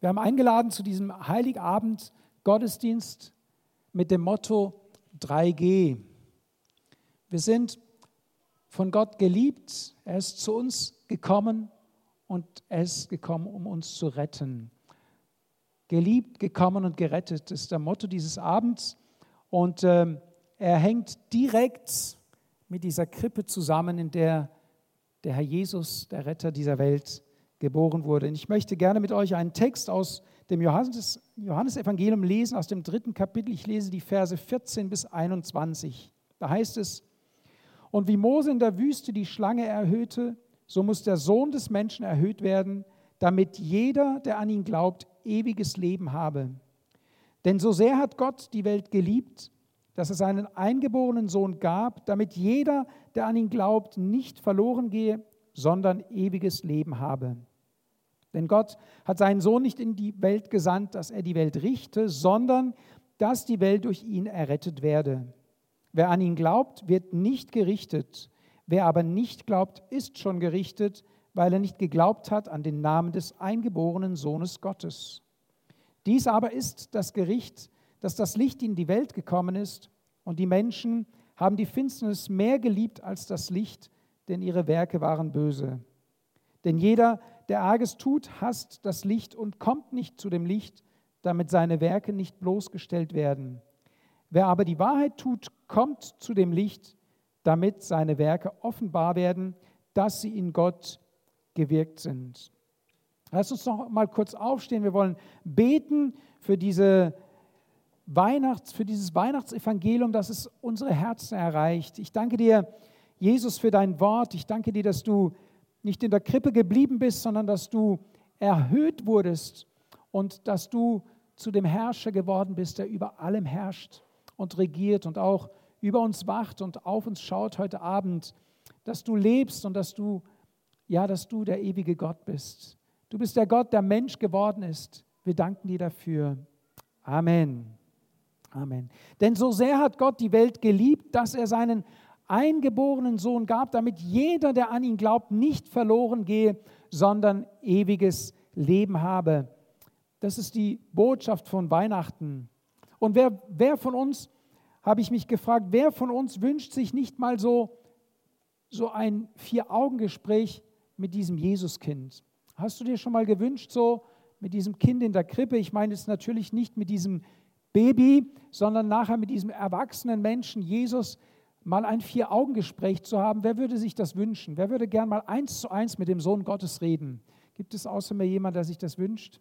Wir haben eingeladen zu diesem Heiligabend Gottesdienst mit dem Motto 3G. Wir sind von Gott geliebt, er ist zu uns gekommen und er ist gekommen, um uns zu retten. Geliebt, gekommen und gerettet ist der Motto dieses Abends und äh, er hängt direkt mit dieser Krippe zusammen, in der der Herr Jesus, der Retter dieser Welt, geboren wurde. Und ich möchte gerne mit euch einen Text aus dem Johannes, Johannesevangelium lesen, aus dem dritten Kapitel. Ich lese die Verse 14 bis 21. Da heißt es, und wie Mose in der Wüste die Schlange erhöhte, so muss der Sohn des Menschen erhöht werden, damit jeder, der an ihn glaubt, ewiges Leben habe. Denn so sehr hat Gott die Welt geliebt, dass es seinen eingeborenen Sohn gab, damit jeder, der an ihn glaubt, nicht verloren gehe, sondern ewiges Leben habe. Denn Gott hat seinen Sohn nicht in die Welt gesandt, dass er die Welt richte, sondern dass die Welt durch ihn errettet werde. Wer an ihn glaubt, wird nicht gerichtet. Wer aber nicht glaubt, ist schon gerichtet, weil er nicht geglaubt hat an den Namen des eingeborenen Sohnes Gottes. Dies aber ist das Gericht, dass das Licht in die Welt gekommen ist und die Menschen haben die Finsternis mehr geliebt als das Licht, denn ihre Werke waren böse. Denn jeder, der Arges tut, hasst das Licht und kommt nicht zu dem Licht, damit seine Werke nicht bloßgestellt werden. Wer aber die Wahrheit tut, kommt zu dem Licht, damit seine Werke offenbar werden, dass sie in Gott gewirkt sind. Lass uns noch mal kurz aufstehen. Wir wollen beten für diese Weihnachts, für dieses Weihnachtsevangelium, das es unsere Herzen erreicht. Ich danke dir, Jesus, für dein Wort. Ich danke dir, dass du nicht in der Krippe geblieben bist, sondern dass du erhöht wurdest und dass du zu dem Herrscher geworden bist, der über allem herrscht und regiert und auch über uns wacht und auf uns schaut heute Abend, dass du lebst und dass du, ja, dass du der ewige Gott bist. Du bist der Gott, der Mensch geworden ist. Wir danken dir dafür. Amen. Amen. Denn so sehr hat Gott die Welt geliebt, dass er seinen eingeborenen Sohn gab, damit jeder, der an ihn glaubt, nicht verloren gehe, sondern ewiges Leben habe. Das ist die Botschaft von Weihnachten. Und wer, wer von uns, habe ich mich gefragt, wer von uns wünscht sich nicht mal so, so ein Vier-Augen-Gespräch mit diesem Jesuskind? Hast du dir schon mal gewünscht, so mit diesem Kind in der Krippe? Ich meine es natürlich nicht mit diesem Baby, sondern nachher mit diesem erwachsenen Menschen, Jesus, mal ein Vier-Augen-Gespräch zu haben. Wer würde sich das wünschen? Wer würde gern mal eins zu eins mit dem Sohn Gottes reden? Gibt es außer mir jemand, der sich das wünscht?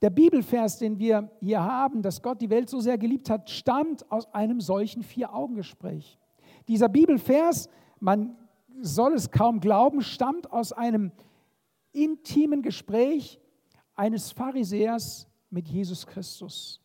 Der Bibelvers, den wir hier haben, dass Gott die Welt so sehr geliebt hat, stammt aus einem solchen Vier-Augen-Gespräch. Dieser Bibelvers, man soll es kaum glauben, stammt aus einem intimen Gespräch eines Pharisäers mit Jesus Christus.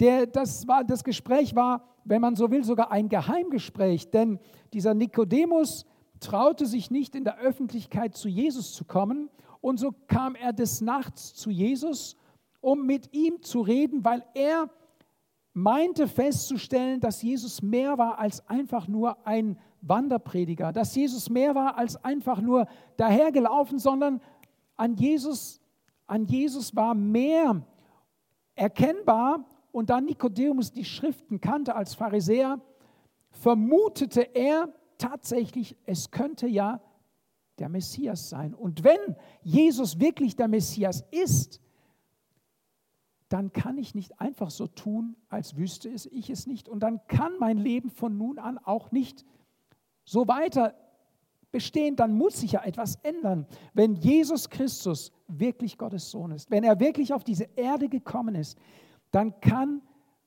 Der, das, war, das Gespräch war, wenn man so will, sogar ein Geheimgespräch, denn dieser Nikodemus traute sich nicht in der Öffentlichkeit zu Jesus zu kommen. Und so kam er des Nachts zu Jesus, um mit ihm zu reden, weil er meinte festzustellen, dass Jesus mehr war als einfach nur ein Wanderprediger, dass Jesus mehr war als einfach nur dahergelaufen, sondern an Jesus, an Jesus war mehr erkennbar und da Nikodemus die Schriften kannte als Pharisäer, vermutete er tatsächlich, es könnte ja der Messias sein. Und wenn Jesus wirklich der Messias ist, dann kann ich nicht einfach so tun, als wüsste es ich es nicht. Und dann kann mein Leben von nun an auch nicht so weiter bestehen. Dann muss sich ja etwas ändern. Wenn Jesus Christus wirklich Gottes Sohn ist, wenn er wirklich auf diese Erde gekommen ist, dann kann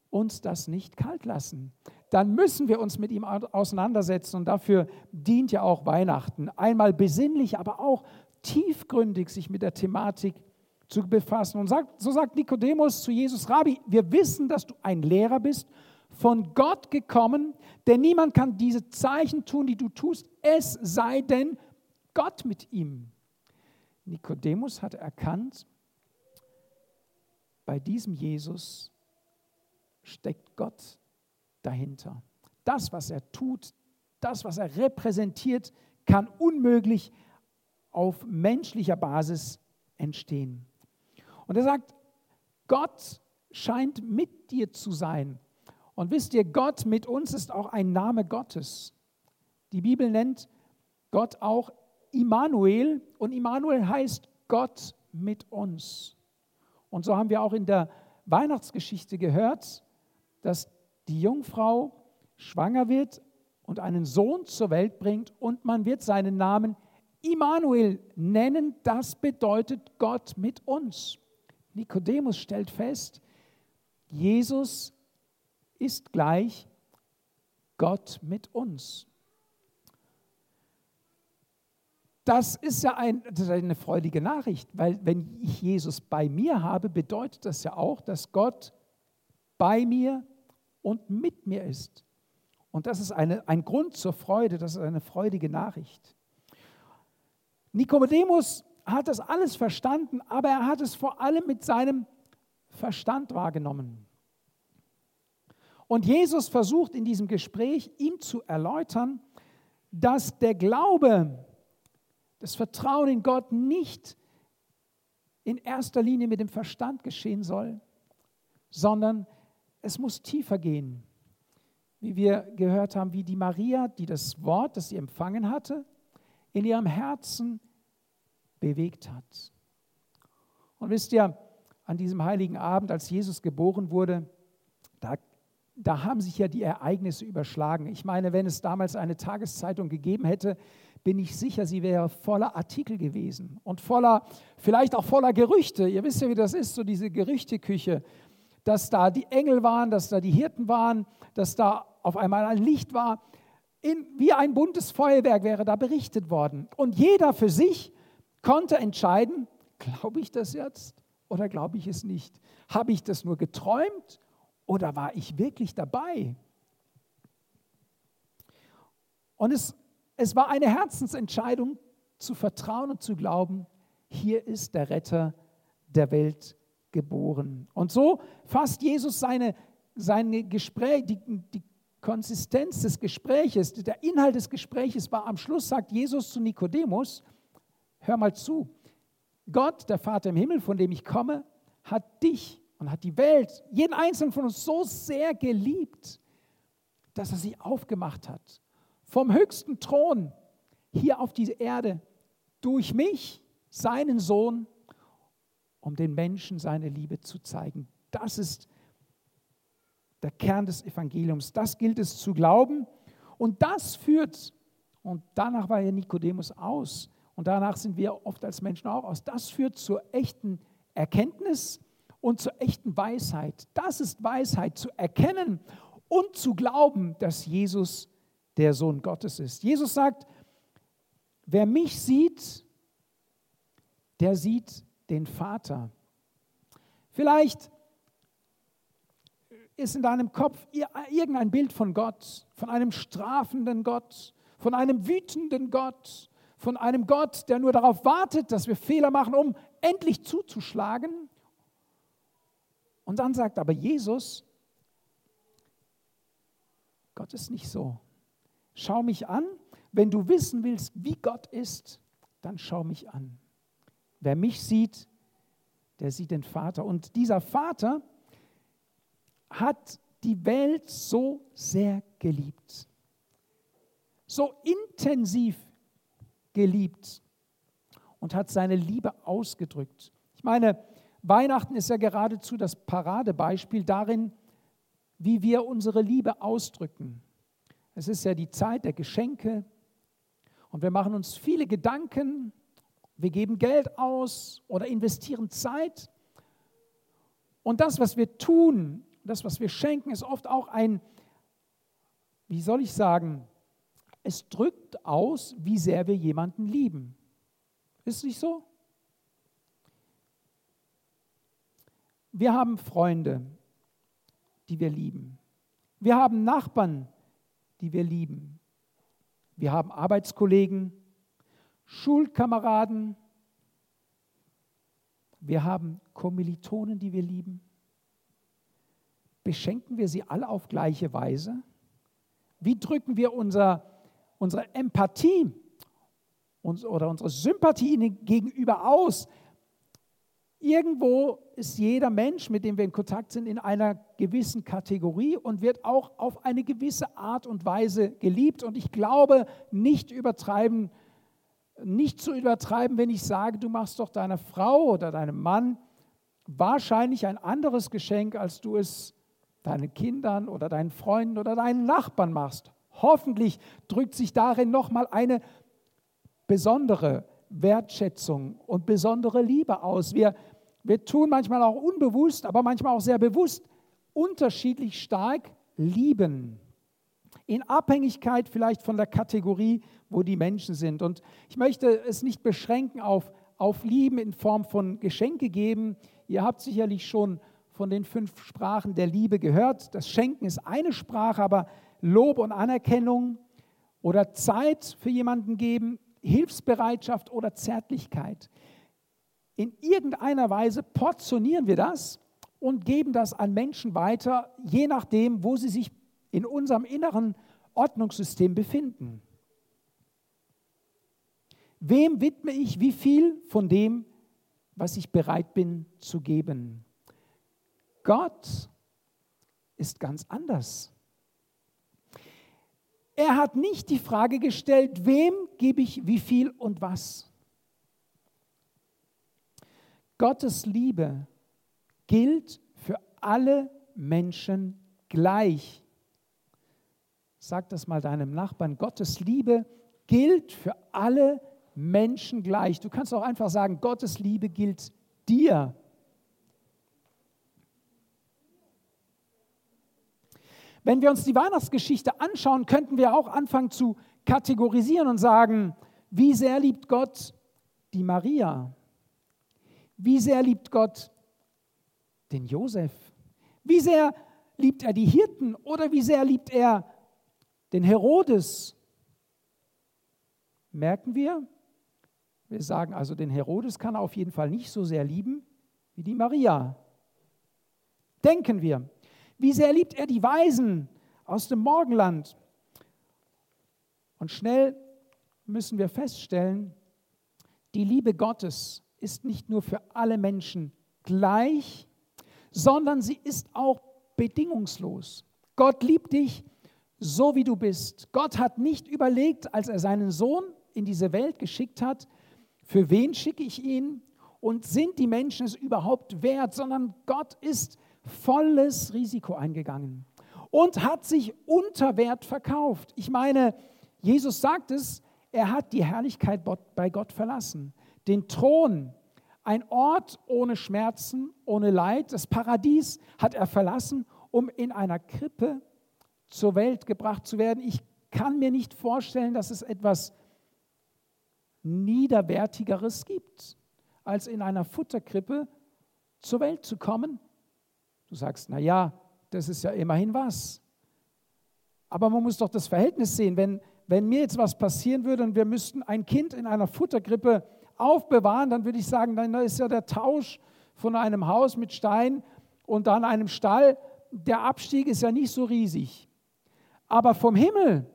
uns das nicht kalt lassen. Dann müssen wir uns mit ihm auseinandersetzen und dafür dient ja auch Weihnachten. Einmal besinnlich, aber auch tiefgründig sich mit der Thematik zu befassen. Und sagt, so sagt Nikodemus zu Jesus, Rabbi, wir wissen, dass du ein Lehrer bist, von Gott gekommen, denn niemand kann diese Zeichen tun, die du tust, es sei denn Gott mit ihm. Nikodemus hat erkannt, bei diesem Jesus steckt Gott dahinter. Das, was er tut, das, was er repräsentiert, kann unmöglich auf menschlicher Basis entstehen. Und er sagt, Gott scheint mit dir zu sein. Und wisst ihr, Gott mit uns ist auch ein Name Gottes. Die Bibel nennt Gott auch Immanuel und Immanuel heißt Gott mit uns. Und so haben wir auch in der Weihnachtsgeschichte gehört, dass die Jungfrau schwanger wird und einen Sohn zur Welt bringt und man wird seinen Namen Immanuel nennen. Das bedeutet Gott mit uns. Nikodemus stellt fest, Jesus ist gleich Gott mit uns. Das ist ja ein, ist eine freudige Nachricht, weil wenn ich Jesus bei mir habe, bedeutet das ja auch, dass Gott bei mir und mit mir ist. Und das ist eine, ein Grund zur Freude, das ist eine freudige Nachricht. Nikodemus hat das alles verstanden, aber er hat es vor allem mit seinem Verstand wahrgenommen. Und Jesus versucht in diesem Gespräch ihm zu erläutern, dass der Glaube, das Vertrauen in Gott nicht in erster Linie mit dem Verstand geschehen soll, sondern es muss tiefer gehen. Wie wir gehört haben, wie die Maria, die das Wort, das sie empfangen hatte, in ihrem Herzen bewegt hat. Und wisst ihr, an diesem heiligen Abend, als Jesus geboren wurde, da, da haben sich ja die Ereignisse überschlagen. Ich meine, wenn es damals eine Tageszeitung gegeben hätte, bin ich sicher, sie wäre voller Artikel gewesen und voller, vielleicht auch voller Gerüchte. Ihr wisst ja, wie das ist, so diese Gerüchteküche, dass da die Engel waren, dass da die Hirten waren, dass da auf einmal ein Licht war. In, wie ein buntes Feuerwerk wäre da berichtet worden. Und jeder für sich konnte entscheiden, glaube ich das jetzt oder glaube ich es nicht? Habe ich das nur geträumt oder war ich wirklich dabei? Und es, es war eine Herzensentscheidung zu vertrauen und zu glauben, hier ist der Retter der Welt geboren. Und so fasst Jesus seine, seine Gespräche, die, die Konsistenz des Gespräches, der Inhalt des Gespräches war am Schluss, sagt Jesus zu Nikodemus, hör mal zu, Gott, der Vater im Himmel, von dem ich komme, hat dich und hat die Welt, jeden einzelnen von uns so sehr geliebt, dass er sie aufgemacht hat. Vom höchsten Thron hier auf diese Erde, durch mich, seinen Sohn, um den Menschen seine Liebe zu zeigen. Das ist der Kern des Evangeliums. Das gilt es zu glauben. Und das führt, und danach war ja Nikodemus aus, und danach sind wir oft als Menschen auch aus, das führt zur echten Erkenntnis und zur echten Weisheit. Das ist Weisheit, zu erkennen und zu glauben, dass Jesus der Sohn Gottes ist. Jesus sagt, wer mich sieht, der sieht den Vater. Vielleicht ist in deinem Kopf irgendein Bild von Gott, von einem strafenden Gott, von einem wütenden Gott, von einem Gott, der nur darauf wartet, dass wir Fehler machen, um endlich zuzuschlagen. Und dann sagt aber Jesus, Gott ist nicht so. Schau mich an. Wenn du wissen willst, wie Gott ist, dann schau mich an. Wer mich sieht, der sieht den Vater. Und dieser Vater hat die Welt so sehr geliebt, so intensiv geliebt und hat seine Liebe ausgedrückt. Ich meine, Weihnachten ist ja geradezu das Paradebeispiel darin, wie wir unsere Liebe ausdrücken. Es ist ja die Zeit der Geschenke und wir machen uns viele Gedanken wir geben Geld aus oder investieren Zeit. Und das, was wir tun, das, was wir schenken, ist oft auch ein, wie soll ich sagen, es drückt aus, wie sehr wir jemanden lieben. Ist nicht so? Wir haben Freunde, die wir lieben. Wir haben Nachbarn, die wir lieben. Wir haben Arbeitskollegen, Schulkameraden, wir haben Kommilitonen, die wir lieben. Beschenken wir sie alle auf gleiche Weise? Wie drücken wir unser, unsere Empathie uns, oder unsere Sympathie ihnen gegenüber aus? Irgendwo ist jeder Mensch, mit dem wir in Kontakt sind, in einer gewissen Kategorie und wird auch auf eine gewisse Art und Weise geliebt. Und ich glaube, nicht übertreiben, nicht zu übertreiben, wenn ich sage, du machst doch deiner Frau oder deinem Mann wahrscheinlich ein anderes Geschenk, als du es deinen Kindern oder deinen Freunden oder deinen Nachbarn machst. Hoffentlich drückt sich darin nochmal eine besondere Wertschätzung und besondere Liebe aus. Wir, wir tun manchmal auch unbewusst, aber manchmal auch sehr bewusst unterschiedlich stark lieben. In Abhängigkeit vielleicht von der Kategorie, wo die Menschen sind. Und ich möchte es nicht beschränken auf, auf Lieben in Form von Geschenke geben. Ihr habt sicherlich schon von den fünf Sprachen der Liebe gehört. Das Schenken ist eine Sprache, aber Lob und Anerkennung oder Zeit für jemanden geben, Hilfsbereitschaft oder Zärtlichkeit. In irgendeiner Weise portionieren wir das und geben das an Menschen weiter, je nachdem, wo sie sich in unserem inneren Ordnungssystem befinden. Wem widme ich wie viel von dem, was ich bereit bin zu geben? Gott ist ganz anders. Er hat nicht die Frage gestellt, wem gebe ich wie viel und was. Gottes Liebe gilt für alle Menschen gleich. Sag das mal deinem Nachbarn. Gottes Liebe gilt für alle Menschen gleich. Du kannst auch einfach sagen, Gottes Liebe gilt dir Wenn wir uns die Weihnachtsgeschichte anschauen, könnten wir auch anfangen zu kategorisieren und sagen, wie sehr liebt Gott die Maria? Wie sehr liebt Gott den Josef? Wie sehr liebt er die Hirten oder wie sehr liebt er den Herodes? Merken wir? Wir sagen also, den Herodes kann er auf jeden Fall nicht so sehr lieben wie die Maria. Denken wir. Wie sehr liebt er die Weisen aus dem Morgenland? Und schnell müssen wir feststellen, die Liebe Gottes ist nicht nur für alle Menschen gleich, sondern sie ist auch bedingungslos. Gott liebt dich so, wie du bist. Gott hat nicht überlegt, als er seinen Sohn in diese Welt geschickt hat, für wen schicke ich ihn und sind die Menschen es überhaupt wert, sondern Gott ist volles Risiko eingegangen und hat sich unter Wert verkauft. Ich meine, Jesus sagt es, er hat die Herrlichkeit bei Gott verlassen, den Thron, ein Ort ohne Schmerzen, ohne Leid, das Paradies hat er verlassen, um in einer Krippe zur Welt gebracht zu werden. Ich kann mir nicht vorstellen, dass es etwas Niederwertigeres gibt, als in einer Futterkrippe zur Welt zu kommen Du sagst, na ja, das ist ja immerhin was. Aber man muss doch das Verhältnis sehen. Wenn, wenn mir jetzt was passieren würde und wir müssten ein Kind in einer Futtergrippe aufbewahren, dann würde ich sagen, dann ist ja der Tausch von einem Haus mit Stein und dann einem Stall, der Abstieg ist ja nicht so riesig. Aber vom Himmel,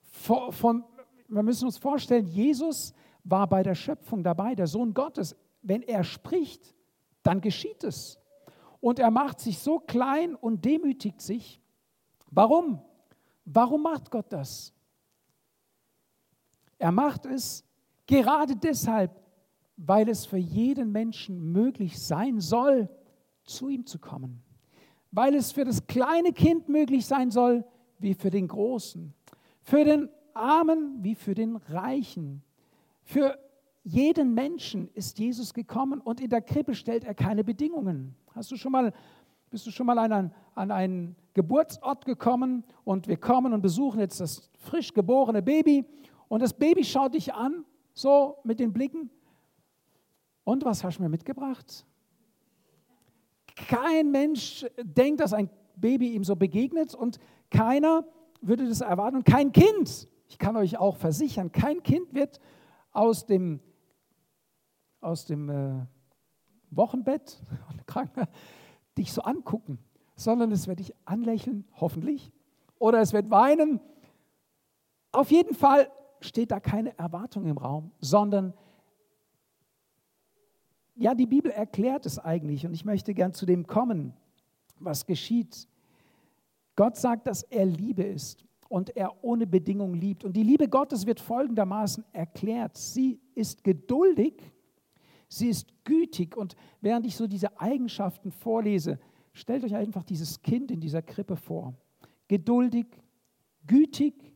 von, von, wir müssen uns vorstellen, Jesus war bei der Schöpfung dabei, der Sohn Gottes. Wenn er spricht, dann geschieht es und er macht sich so klein und demütigt sich. Warum? Warum macht Gott das? Er macht es gerade deshalb, weil es für jeden Menschen möglich sein soll, zu ihm zu kommen. Weil es für das kleine Kind möglich sein soll, wie für den Großen. Für den Armen wie für den Reichen. Für jeden Menschen ist Jesus gekommen und in der Krippe stellt er keine Bedingungen. Hast du schon mal, bist du schon mal an, einen, an einen Geburtsort gekommen und wir kommen und besuchen jetzt das frisch geborene Baby und das Baby schaut dich an, so mit den Blicken. Und was hast du mir mitgebracht? Kein Mensch denkt, dass ein Baby ihm so begegnet und keiner würde das erwarten und kein Kind, ich kann euch auch versichern, kein Kind wird aus dem aus dem Wochenbett dich so angucken, sondern es wird dich anlächeln, hoffentlich, oder es wird weinen. Auf jeden Fall steht da keine Erwartung im Raum, sondern ja, die Bibel erklärt es eigentlich und ich möchte gern zu dem kommen, was geschieht. Gott sagt, dass er Liebe ist und er ohne Bedingung liebt. Und die Liebe Gottes wird folgendermaßen erklärt. Sie ist geduldig, sie ist gütig. Und während ich so diese Eigenschaften vorlese, stellt euch einfach dieses Kind in dieser Krippe vor. Geduldig, gütig,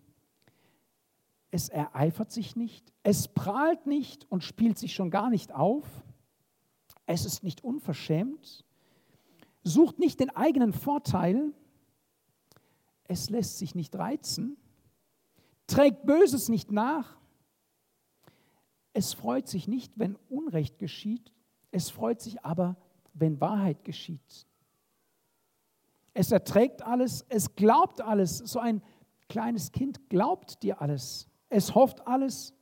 es ereifert sich nicht, es prahlt nicht und spielt sich schon gar nicht auf, es ist nicht unverschämt, sucht nicht den eigenen Vorteil, es lässt sich nicht reizen, trägt Böses nicht nach, es freut sich nicht, wenn Unrecht geschieht, es freut sich aber, wenn Wahrheit geschieht. Es erträgt alles, es glaubt alles. So ein kleines Kind glaubt dir alles. Es hofft alles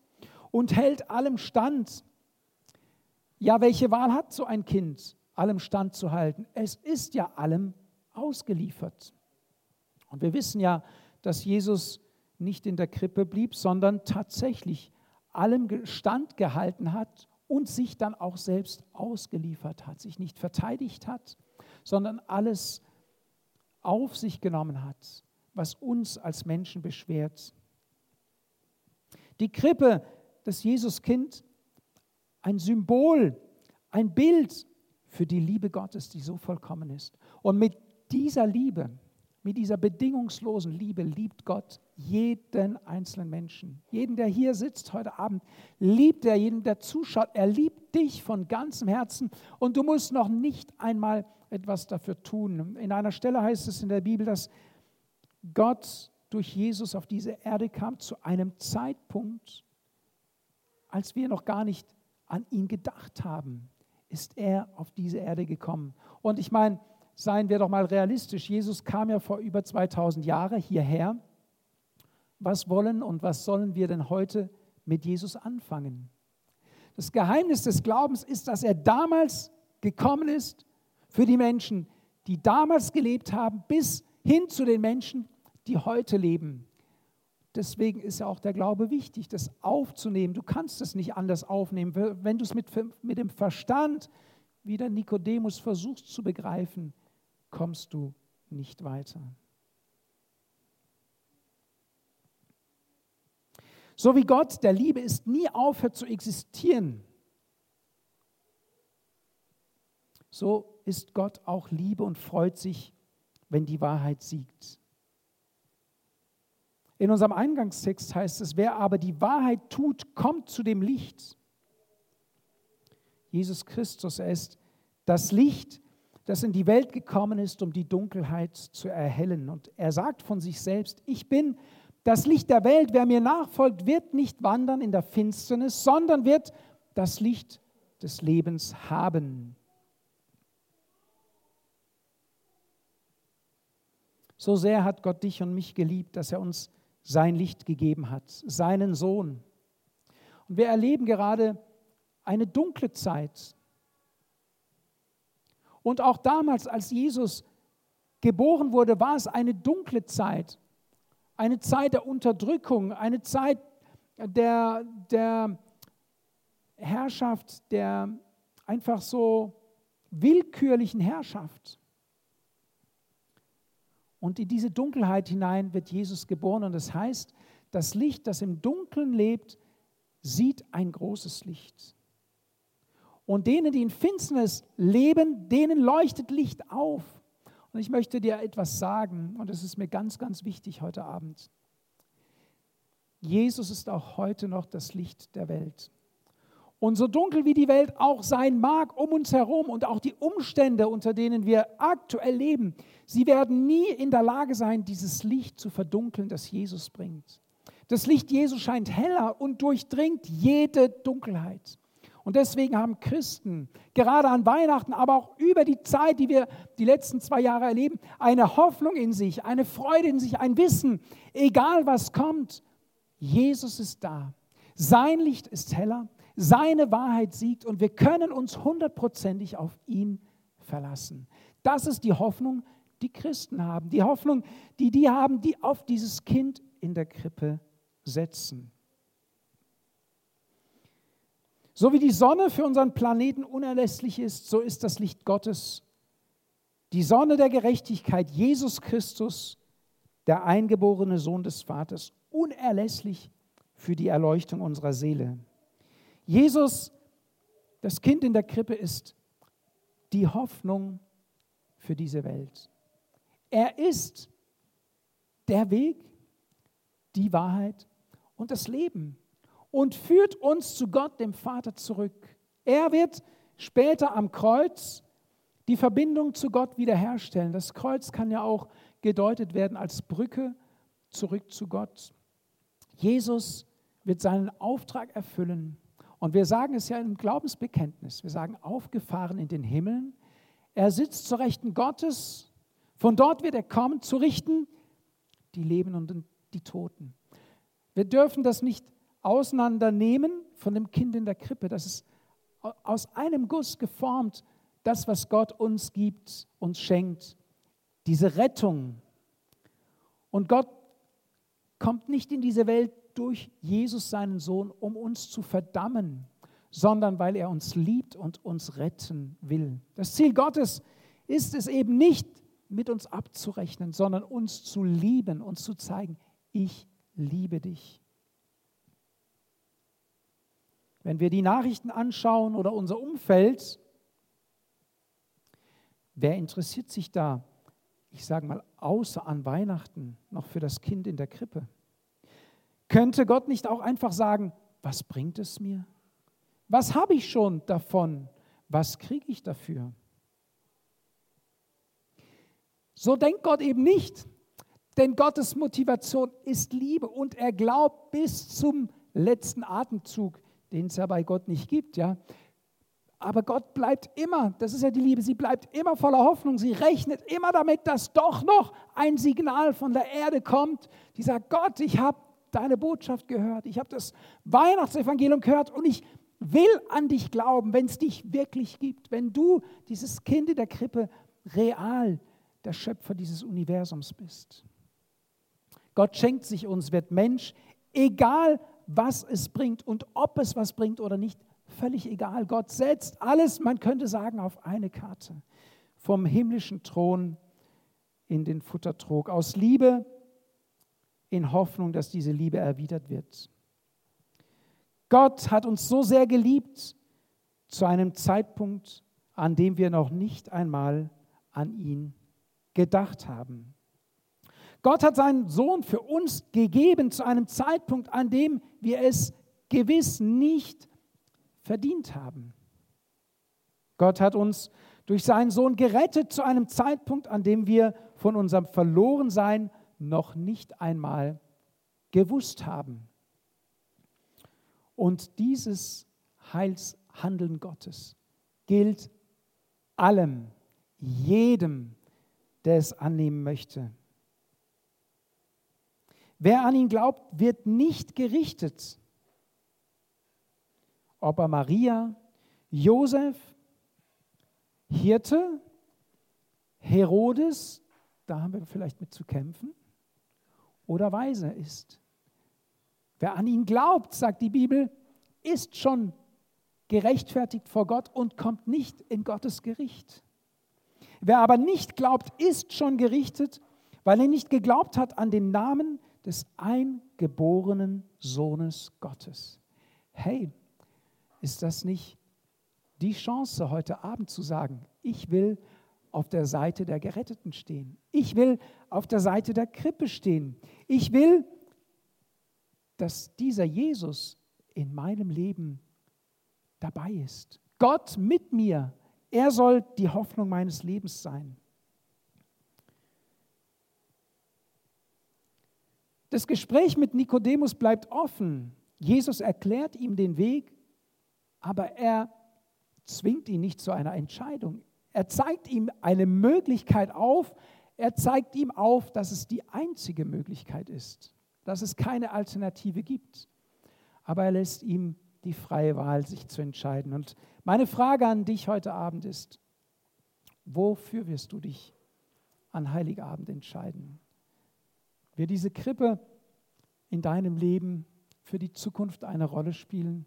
und hält allem stand. Ja, welche Wahl hat so ein Kind, allem stand zu halten? Es ist ja allem ausgeliefert. Und wir wissen ja, dass Jesus nicht in der Krippe blieb, sondern tatsächlich allem Stand gehalten hat und sich dann auch selbst ausgeliefert hat, sich nicht verteidigt hat, sondern alles auf sich genommen hat, was uns als Menschen beschwert. Die Krippe, das Jesuskind, ein Symbol, ein Bild für die Liebe Gottes, die so vollkommen ist. Und mit dieser Liebe, mit dieser bedingungslosen Liebe liebt Gott jeden einzelnen Menschen. Jeden, der hier sitzt heute Abend, liebt er, jeden, der zuschaut. Er liebt dich von ganzem Herzen und du musst noch nicht einmal etwas dafür tun. In einer Stelle heißt es in der Bibel, dass Gott durch Jesus auf diese Erde kam zu einem Zeitpunkt, als wir noch gar nicht an ihn gedacht haben, ist er auf diese Erde gekommen. Und ich meine, seien wir doch mal realistisch. Jesus kam ja vor über 2000 Jahren hierher. Was wollen und was sollen wir denn heute mit Jesus anfangen? Das Geheimnis des Glaubens ist, dass er damals gekommen ist für die Menschen, die damals gelebt haben, bis hin zu den Menschen, die heute leben. Deswegen ist ja auch der Glaube wichtig, das aufzunehmen. Du kannst es nicht anders aufnehmen. Wenn du es mit, mit dem Verstand, wie der Nikodemus versuchst zu begreifen, kommst du nicht weiter. So wie Gott der Liebe ist, nie aufhört zu existieren, so ist Gott auch Liebe und freut sich, wenn die Wahrheit siegt. In unserem Eingangstext heißt es, wer aber die Wahrheit tut, kommt zu dem Licht. Jesus Christus, er ist das Licht, das in die Welt gekommen ist, um die Dunkelheit zu erhellen. Und er sagt von sich selbst, ich bin das Licht der Welt. Wer mir nachfolgt, wird nicht wandern in der Finsternis, sondern wird das Licht des Lebens haben. So sehr hat Gott dich und mich geliebt, dass er uns sein Licht gegeben hat, seinen Sohn. Und wir erleben gerade eine dunkle Zeit. Und auch damals, als Jesus geboren wurde, war es eine dunkle Zeit. Eine Zeit der Unterdrückung, eine Zeit der, der Herrschaft, der einfach so willkürlichen Herrschaft. Und in diese Dunkelheit hinein wird Jesus geboren. Und das heißt, das Licht, das im Dunkeln lebt, sieht ein großes Licht. Und denen, die in Finsternis leben, denen leuchtet Licht auf. Und ich möchte dir etwas sagen, und das ist mir ganz, ganz wichtig heute Abend. Jesus ist auch heute noch das Licht der Welt. Und so dunkel wie die Welt auch sein mag um uns herum und auch die Umstände, unter denen wir aktuell leben, sie werden nie in der Lage sein, dieses Licht zu verdunkeln, das Jesus bringt. Das Licht Jesu scheint heller und durchdringt jede Dunkelheit. Und deswegen haben Christen gerade an Weihnachten, aber auch über die Zeit, die wir die letzten zwei Jahre erleben, eine Hoffnung in sich, eine Freude in sich, ein Wissen, egal was kommt, Jesus ist da. Sein Licht ist heller, seine Wahrheit siegt und wir können uns hundertprozentig auf ihn verlassen. Das ist die Hoffnung, die Christen haben. Die Hoffnung, die die haben, die auf dieses Kind in der Krippe setzen. So wie die Sonne für unseren Planeten unerlässlich ist, so ist das Licht Gottes, die Sonne der Gerechtigkeit, Jesus Christus, der eingeborene Sohn des Vaters, unerlässlich für die Erleuchtung unserer Seele. Jesus, das Kind in der Krippe, ist die Hoffnung für diese Welt. Er ist der Weg, die Wahrheit und das Leben und führt uns zu Gott, dem Vater, zurück. Er wird später am Kreuz die Verbindung zu Gott wiederherstellen. Das Kreuz kann ja auch gedeutet werden als Brücke zurück zu Gott. Jesus wird seinen Auftrag erfüllen. Und wir sagen es ja im Glaubensbekenntnis. Wir sagen, aufgefahren in den Himmeln. Er sitzt zur Rechten Gottes. Von dort wird er kommen, zu richten die Lebenden und die Toten. Wir dürfen das nicht auseinandernehmen von dem Kind in der Krippe. Das ist aus einem Guss geformt, das, was Gott uns gibt, uns schenkt, diese Rettung. Und Gott kommt nicht in diese Welt durch Jesus, seinen Sohn, um uns zu verdammen, sondern weil er uns liebt und uns retten will. Das Ziel Gottes ist es eben nicht, mit uns abzurechnen, sondern uns zu lieben, uns zu zeigen, ich liebe dich. Wenn wir die Nachrichten anschauen oder unser Umfeld, wer interessiert sich da, ich sage mal, außer an Weihnachten noch für das Kind in der Krippe? Könnte Gott nicht auch einfach sagen, was bringt es mir? Was habe ich schon davon? Was kriege ich dafür? So denkt Gott eben nicht, denn Gottes Motivation ist Liebe und er glaubt bis zum letzten Atemzug, den es ja bei Gott nicht gibt, ja. Aber Gott bleibt immer, das ist ja die Liebe, sie bleibt immer voller Hoffnung. Sie rechnet immer damit, dass doch noch ein Signal von der Erde kommt, die sagt, Gott, ich habe deine Botschaft gehört, ich habe das Weihnachtsevangelium gehört und ich will an dich glauben, wenn es dich wirklich gibt, wenn du dieses Kind in der Krippe real der Schöpfer dieses Universums bist. Gott schenkt sich uns, wird Mensch, egal was es bringt und ob es was bringt oder nicht, völlig egal. Gott setzt alles, man könnte sagen, auf eine Karte. Vom himmlischen Thron in den Futtertrog. Aus Liebe in Hoffnung, dass diese Liebe erwidert wird. Gott hat uns so sehr geliebt zu einem Zeitpunkt, an dem wir noch nicht einmal an ihn gedacht haben. Gott hat seinen Sohn für uns gegeben zu einem Zeitpunkt, an dem wir es gewiss nicht verdient haben. Gott hat uns durch seinen Sohn gerettet zu einem Zeitpunkt, an dem wir von unserem Verlorensein noch nicht einmal gewusst haben. Und dieses Heilshandeln Gottes gilt allem, jedem, der es annehmen möchte. Wer an ihn glaubt, wird nicht gerichtet. Ob er Maria, Josef, Hirte, Herodes, da haben wir vielleicht mit zu kämpfen, oder weise ist. Wer an ihn glaubt, sagt die Bibel, ist schon gerechtfertigt vor Gott und kommt nicht in Gottes Gericht. Wer aber nicht glaubt, ist schon gerichtet, weil er nicht geglaubt hat an den Namen des eingeborenen Sohnes Gottes. Hey, ist das nicht die Chance heute Abend zu sagen, ich will auf der Seite der Geretteten stehen. Ich will auf der Seite der Krippe stehen. Ich will, dass dieser Jesus in meinem Leben dabei ist. Gott mit mir. Er soll die Hoffnung meines Lebens sein. Das Gespräch mit Nikodemus bleibt offen. Jesus erklärt ihm den Weg, aber er zwingt ihn nicht zu einer Entscheidung. Er zeigt ihm eine Möglichkeit auf. Er zeigt ihm auf, dass es die einzige Möglichkeit ist, dass es keine Alternative gibt. Aber er lässt ihm die freie Wahl, sich zu entscheiden. Und meine Frage an dich heute Abend ist, wofür wirst du dich an Heiligabend entscheiden? Wird diese Krippe in deinem Leben für die Zukunft eine Rolle spielen?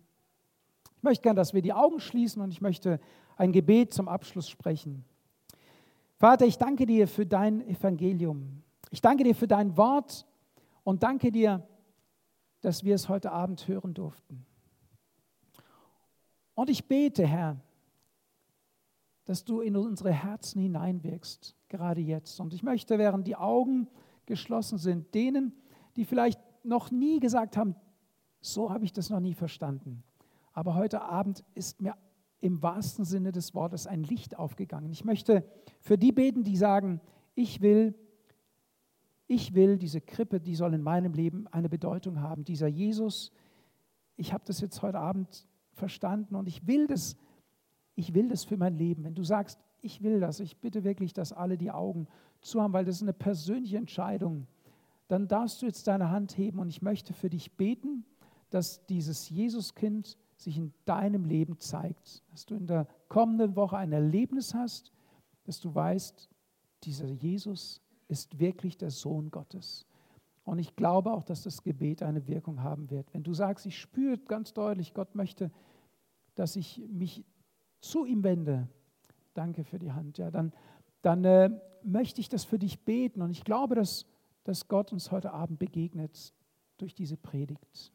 Ich möchte gerne, dass wir die Augen schließen und ich möchte ein Gebet zum Abschluss sprechen. Vater, ich danke dir für dein Evangelium. Ich danke dir für dein Wort und danke dir, dass wir es heute Abend hören durften. Und ich bete, Herr, dass du in unsere Herzen hineinwirkst, gerade jetzt. Und ich möchte, während die Augen geschlossen sind, denen, die vielleicht noch nie gesagt haben, so habe ich das noch nie verstanden. Aber heute Abend ist mir im wahrsten Sinne des Wortes ein Licht aufgegangen. Ich möchte für die beten, die sagen, ich will, ich will diese Krippe, die soll in meinem Leben eine Bedeutung haben. Dieser Jesus, ich habe das jetzt heute Abend verstanden und ich will das, ich will das für mein Leben. Wenn du sagst, ich will das, ich bitte wirklich, dass alle die Augen zu haben, weil das ist eine persönliche Entscheidung, dann darfst du jetzt deine Hand heben und ich möchte für dich beten, dass dieses Jesuskind sich in deinem Leben zeigt, dass du in der kommenden Woche ein Erlebnis hast, dass du weißt, dieser Jesus ist wirklich der Sohn Gottes. Und ich glaube auch, dass das Gebet eine Wirkung haben wird. Wenn du sagst, ich spüre ganz deutlich, Gott möchte, dass ich mich zu ihm wende, danke für die Hand, ja, dann, dann äh, möchte ich das für dich beten. Und ich glaube, dass, dass Gott uns heute Abend begegnet durch diese Predigt.